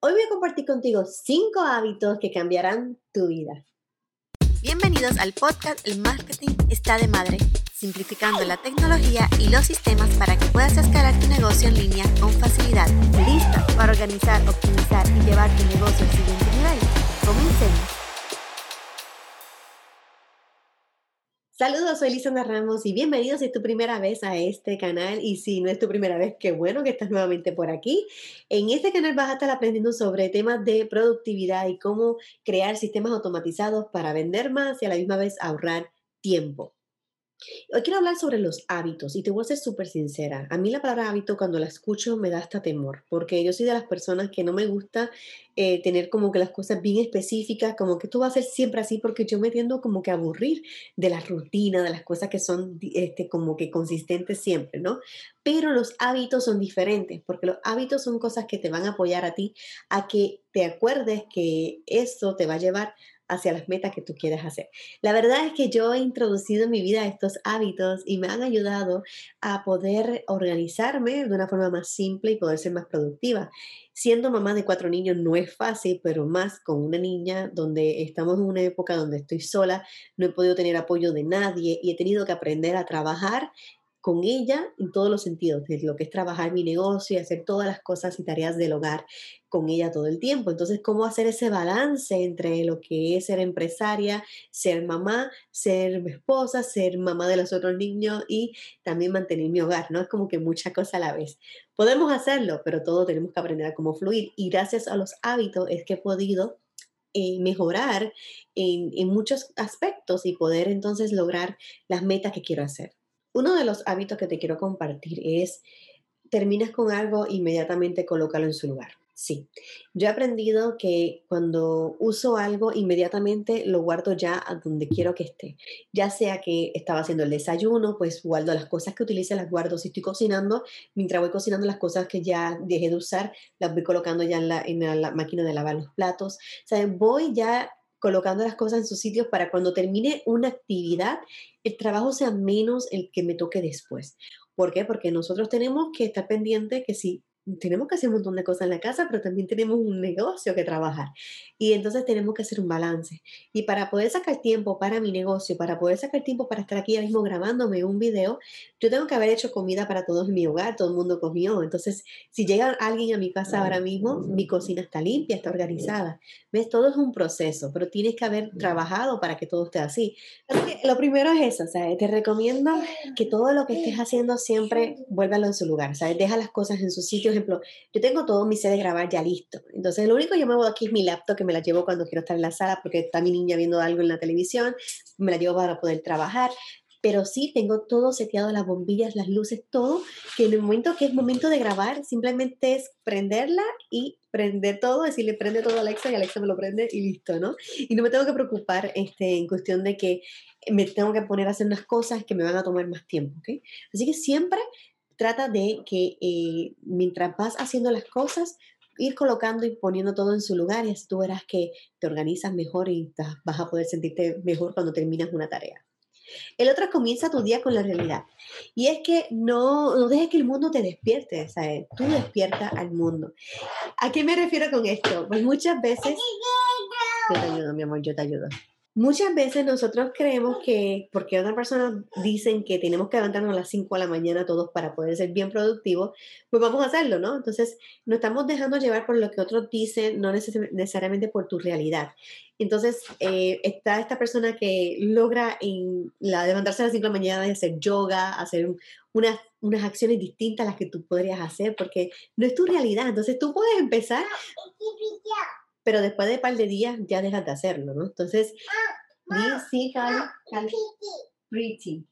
Hoy voy a compartir contigo cinco hábitos que cambiarán tu vida. Bienvenidos al podcast El Marketing está de madre, simplificando la tecnología y los sistemas para que puedas escalar tu negocio en línea con facilidad. ¿Lista para organizar, optimizar y llevar tu negocio al siguiente nivel? Comencemos. Saludos, soy Lisandra Ramos y bienvenidos si es tu primera vez a este canal y si no es tu primera vez, qué bueno que estás nuevamente por aquí. En este canal vas a estar aprendiendo sobre temas de productividad y cómo crear sistemas automatizados para vender más y a la misma vez ahorrar tiempo. Hoy quiero hablar sobre los hábitos y te voy a ser súper sincera. A mí la palabra hábito cuando la escucho me da hasta temor, porque yo soy de las personas que no me gusta eh, tener como que las cosas bien específicas, como que esto va a ser siempre así, porque yo me tiendo como que a aburrir de la rutina, de las cosas que son este, como que consistentes siempre, ¿no? Pero los hábitos son diferentes, porque los hábitos son cosas que te van a apoyar a ti a que te acuerdes que eso te va a llevar hacia las metas que tú quieres hacer. La verdad es que yo he introducido en mi vida estos hábitos y me han ayudado a poder organizarme de una forma más simple y poder ser más productiva. Siendo mamá de cuatro niños no es fácil, pero más con una niña donde estamos en una época donde estoy sola, no he podido tener apoyo de nadie y he tenido que aprender a trabajar con ella en todos los sentidos, desde lo que es trabajar mi negocio y hacer todas las cosas y tareas del hogar con ella todo el tiempo. Entonces, ¿cómo hacer ese balance entre lo que es ser empresaria, ser mamá, ser esposa, ser mamá de los otros niños y también mantener mi hogar? ¿no? Es como que mucha cosa a la vez. Podemos hacerlo, pero todo tenemos que aprender a cómo fluir y gracias a los hábitos es que he podido eh, mejorar en, en muchos aspectos y poder entonces lograr las metas que quiero hacer. Uno de los hábitos que te quiero compartir es, terminas con algo, inmediatamente colócalo en su lugar. Sí, yo he aprendido que cuando uso algo, inmediatamente lo guardo ya a donde quiero que esté. Ya sea que estaba haciendo el desayuno, pues guardo las cosas que utilice, las guardo. Si estoy cocinando, mientras voy cocinando las cosas que ya dejé de usar, las voy colocando ya en la, máquina de lavar los platos. O voy ya colocando las cosas en sus sitios para cuando termine una actividad, el trabajo sea menos el que me toque después. ¿Por qué? Porque nosotros tenemos que estar pendientes que si tenemos que hacer un montón de cosas en la casa, pero también tenemos un negocio que trabajar. Y entonces tenemos que hacer un balance. Y para poder sacar tiempo para mi negocio, para poder sacar tiempo para estar aquí ahora mismo grabándome un video, yo tengo que haber hecho comida para todos en mi hogar, todo el mundo comió. Entonces, si llega alguien a mi casa ahora mismo, mi cocina está limpia, está organizada. ¿Ves? Todo es un proceso, pero tienes que haber trabajado para que todo esté así. lo primero es eso, sea, Te recomiendo que todo lo que estés haciendo siempre vuélvalo en su lugar, ¿sabes? Deja las cosas en su sitio ejemplo, yo tengo todo mi set de grabar ya listo. Entonces, lo único que yo me voy aquí es mi laptop, que me la llevo cuando quiero estar en la sala, porque está mi niña viendo algo en la televisión, me la llevo para poder trabajar. Pero sí, tengo todo seteado, las bombillas, las luces, todo, que en el momento que es momento de grabar, simplemente es prenderla y prender todo, decirle prende todo a Alexa y Alexa me lo prende y listo, ¿no? Y no me tengo que preocupar este, en cuestión de que me tengo que poner a hacer unas cosas que me van a tomar más tiempo, ¿ok? Así que siempre trata de que eh, mientras vas haciendo las cosas, ir colocando y poniendo todo en su lugar y así tú verás que te organizas mejor y vas a poder sentirte mejor cuando terminas una tarea. El otro comienza tu día con la realidad. Y es que no, no dejes que el mundo te despierte, ¿sabes? Tú despierta al mundo. ¿A qué me refiero con esto? Pues muchas veces... Yo te ayudo, mi amor, yo te ayudo. Muchas veces nosotros creemos que, porque otras personas dicen que tenemos que levantarnos a las 5 de la mañana todos para poder ser bien productivos, pues vamos a hacerlo, ¿no? Entonces, nos estamos dejando llevar por lo que otros dicen, no necesariamente por tu realidad. Entonces, eh, está esta persona que logra la, levantarse a las 5 de la mañana y hacer yoga, hacer unas, unas acciones distintas a las que tú podrías hacer, porque no es tu realidad. Entonces, tú puedes empezar pero después de un par de días ya dejas de hacerlo, ¿no? Entonces, sí, Cali, pretty.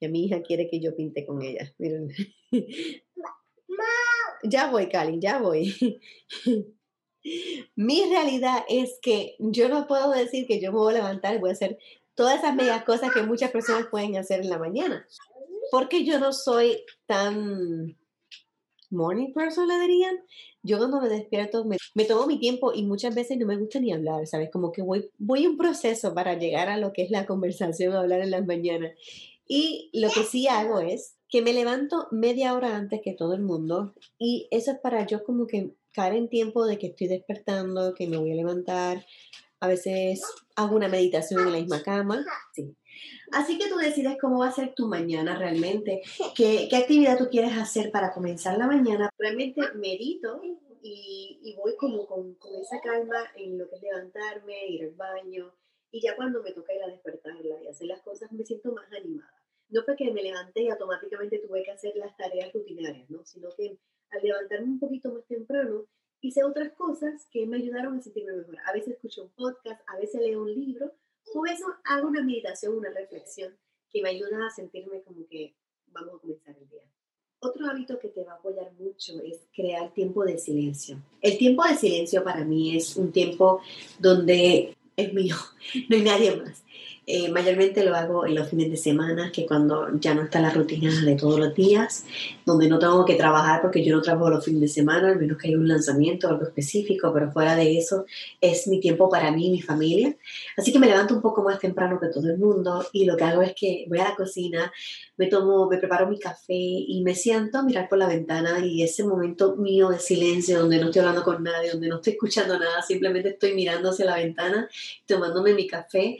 Y mi hija quiere que yo pinte con ella. Miren. Ya voy, Cali, ya voy. Mi realidad es que yo no puedo decir que yo me voy a levantar y voy a hacer todas esas medias cosas que muchas personas pueden hacer en la mañana. Porque yo no soy tan morning person, le dirían. Yo cuando me despierto me, tomo mi tiempo y muchas veces no me gusta ni hablar, ¿sabes? Como que voy, voy un proceso para llegar a lo que es la conversación, hablar en las mañanas. Y lo que sí hago es que me levanto media hora antes que todo el mundo y eso es para yo como que caer en tiempo de que estoy despertando, que me voy a levantar. A veces hago una meditación en la misma cama. Sí. Así que tú decides cómo va a ser tu mañana realmente, qué, qué actividad tú quieres hacer para comenzar la mañana. Realmente medito y, voy como con, con, esa calma en lo que es levantarme, ir al baño y ya cuando me toca ir a despertarla y hacer las cosas me siento más animada. No fue que me levanté y automáticamente tuve que hacer las tareas rutinarias, ¿no? sino que al levantarme un poquito más temprano hice otras cosas que me ayudaron a sentirme mejor. A veces escucho un podcast, a veces leo un libro veces hago una meditación, una reflexión que me ayuda a sentirme como que vamos a comenzar el día. Otro hábito que te va a apoyar mucho es crear tiempo de silencio. El tiempo de silencio para mí es un tiempo donde es mío, no hay nadie más. Eh, mayormente lo hago en los fines de semana, que cuando ya no está la rutina de todos los días, donde no tengo que trabajar porque yo no trabajo los fines de semana, al menos que haya un lanzamiento o algo específico, pero fuera de eso es mi tiempo para mí y mi familia. Así que me levanto un poco más temprano que todo el mundo y lo que hago es que voy a la cocina, me tomo, me preparo mi café y me siento a mirar por la ventana y ese momento mío de silencio donde no estoy hablando con nadie, donde no estoy escuchando nada, simplemente estoy mirando hacia la ventana, tomándome mi café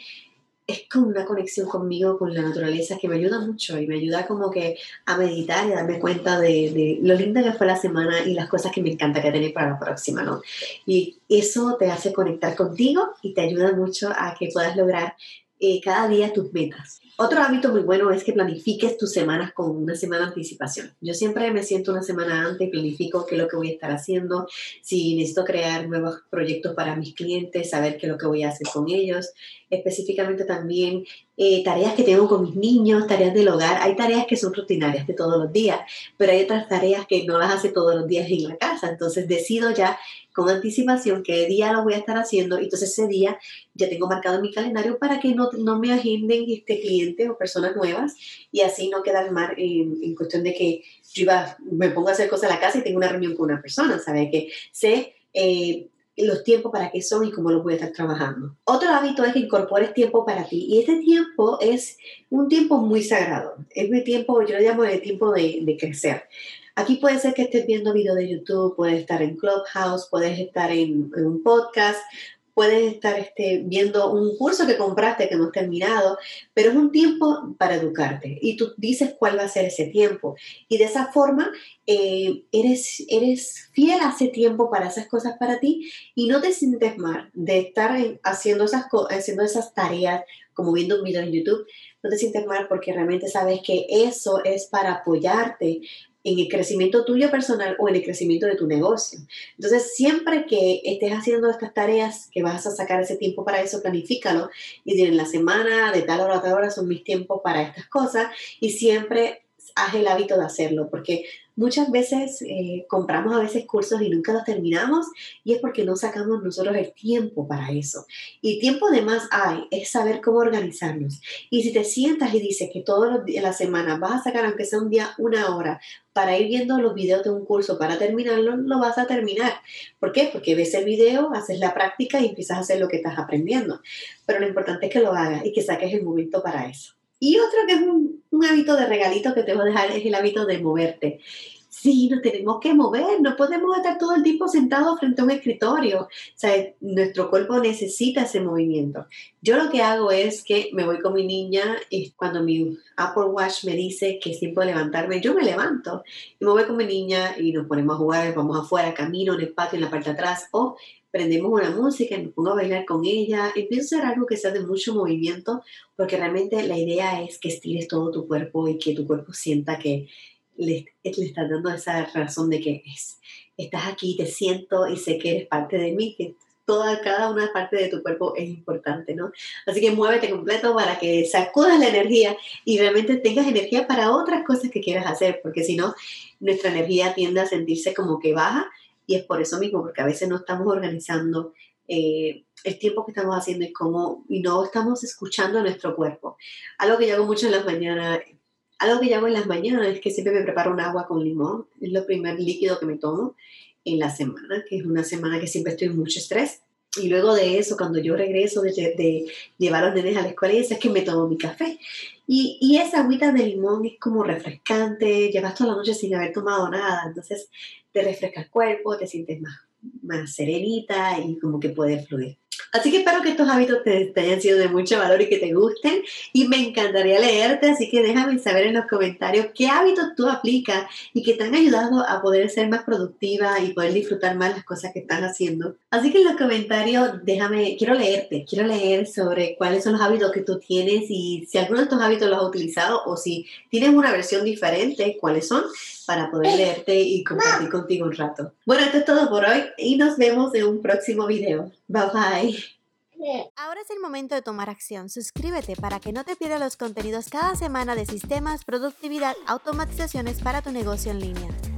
es como una conexión conmigo, con la naturaleza, que me ayuda mucho y me ayuda como que a meditar y a darme cuenta de, lo linda que fue la semana y las cosas que me encanta que tener para la próxima, ¿no? Y eso te hace conectar contigo y te ayuda mucho a que puedas lograr eh, cada día tus metas. Otro hábito muy bueno es que planifiques tus semanas con una semana de anticipación. Yo siempre me siento una semana antes y planifico qué es lo que voy a estar haciendo, si necesito crear nuevos proyectos para mis clientes, saber qué es lo que voy a hacer con ellos. Específicamente también eh, tareas que tengo con mis niños, tareas del hogar. Hay tareas que son rutinarias de todos los días, pero hay otras tareas que no las hace todos los días en la casa. Entonces decido ya con anticipación qué día lo voy a estar haciendo. Entonces ese día ya tengo marcado en mi calendario para que no, no me agenden este cliente o personas nuevas y así no quedar mal en, cuestión de que yo iba, me pongo a hacer cosas en la casa y tengo una reunión con una persona, ¿sabe? Que sé eh, los tiempos para qué son y cómo los voy a estar trabajando. Otro hábito es que incorpores tiempo para ti y este tiempo es un tiempo muy sagrado. Es mi tiempo, yo lo llamo el tiempo de, crecer. Aquí puede ser que estés viendo video de YouTube, puedes estar en Clubhouse, puedes estar en, en un podcast, puedes estar este, viendo un curso que compraste que no has terminado, pero es un tiempo para educarte y tú dices cuál va a ser ese tiempo. Y de esa forma eh, eres, eres fiel a ese tiempo para esas cosas para ti y no te sientes mal de estar haciendo esas, haciendo esas tareas como viendo un video en YouTube, no te sientes mal porque realmente sabes que eso es para apoyarte en el crecimiento tuyo personal o en el crecimiento de tu negocio. Entonces, siempre que estés haciendo estas tareas, que vas a sacar ese tiempo para eso, planifícalo y en la semana, de tal hora a tal hora son mis tiempos para estas cosas y siempre haz el hábito de hacerlo, porque muchas veces eh, compramos a veces cursos y nunca los terminamos y es porque no sacamos nosotros el tiempo para eso. Y tiempo de más hay, es saber cómo organizarnos. Y si te sientas y dices que todos los días de la semana vas a sacar, aunque sea un día, una hora, para ir viendo los videos de un curso para terminarlo, lo vas a terminar. ¿Por qué? Porque ves el video, haces la práctica y empiezas a hacer lo que estás aprendiendo. Pero lo importante es que lo hagas y que saques el momento para eso. Y otro que es un, un hábito de regalito que te voy a dejar es el hábito de moverte. Sí, nos tenemos que mover, no podemos estar todo el tiempo sentados frente a un escritorio. Nuestro cuerpo necesita ese movimiento. Yo lo que hago es que me voy con mi niña y cuando mi Apple Watch me dice que es tiempo de levantarme, yo me levanto y me voy con mi niña y nos ponemos a jugar, vamos afuera, camino en el patio, en la parte de atrás o prendemos una música y me pongo a bailar con ella, empiezo a hacer algo que sea de mucho movimiento, porque realmente la idea es que estires todo tu cuerpo y que tu cuerpo sienta que le, le dando esa razón de que es, estás aquí, te siento y sé que eres parte de mí, que toda, cada una parte de tu cuerpo es importante, ¿no? Así que muévete completo para que sacudas la energía y realmente tengas energía para otras cosas que quieras hacer, porque si no, nuestra energía tiende a sentirse como que baja y es por eso mismo, porque a veces no estamos organizando eh, el tiempo que estamos haciendo y cómo, y no estamos escuchando a nuestro cuerpo. Algo que yo hago mucho en las mañanas, algo que yo hago en las mañanas es que siempre me preparo un agua con limón, es lo primer líquido que me tomo en la semana, que es una semana que siempre estoy en mucho estrés. Y luego de eso, cuando yo regreso de, de llevar a los nenes a la escuela, es que me tomo mi café. Y, y, esa agüita de limón es como refrescante, llevas toda la noche sin haber tomado nada, entonces te refresca el cuerpo, te sientes más más serenita y como que puede fluir. Así que espero que estos hábitos te, hayan sido de mucho valor y que te gusten. Y me encantaría leerte, así que déjame saber en los comentarios qué hábitos tú aplicas y que te han ayudado a poder ser más productiva y poder disfrutar más las cosas que estás haciendo. Así que en los comentarios déjame, quiero leerte, quiero leer sobre cuáles son los hábitos que tú tienes y si alguno de estos hábitos los has utilizado o si tienes una versión diferente, cuáles son para poder leerte y compartir contigo un rato. Bueno, esto es todo por hoy y nos vemos en un próximo video. Bye bye. Ahora es el momento de tomar acción. Suscríbete para que no te pierdas los contenidos cada semana de sistemas, productividad, automatizaciones para tu negocio en línea.